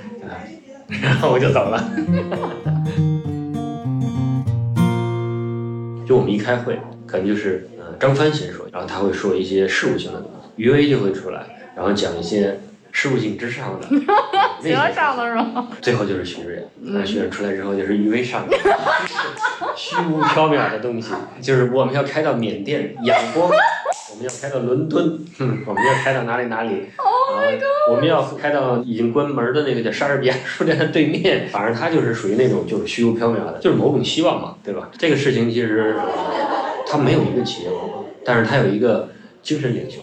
S3: 然后我就走了。<laughs> 就我们一开会，可能就是呃张帆先说，然后他会说一些事务性的东西，余威就会出来，然后讲一些事务性之上的。<laughs>
S1: 形而上的是吗？
S3: 最后就是徐志远，那徐志远出来之后就是余威上面，<laughs> 虚无缥缈的东西，就是我们要开到缅甸仰光，<laughs> 我们要开到伦敦，嗯，我们要开到哪里哪里。
S1: Oh！
S3: 我们要开到已经关门的那个叫莎士比亚书店的对面，反正他就是属于那种就是虚无缥缈的，就是某种希望嘛，对吧？这个事情其实他没有一个企业文化，但是他有一个精神领袖。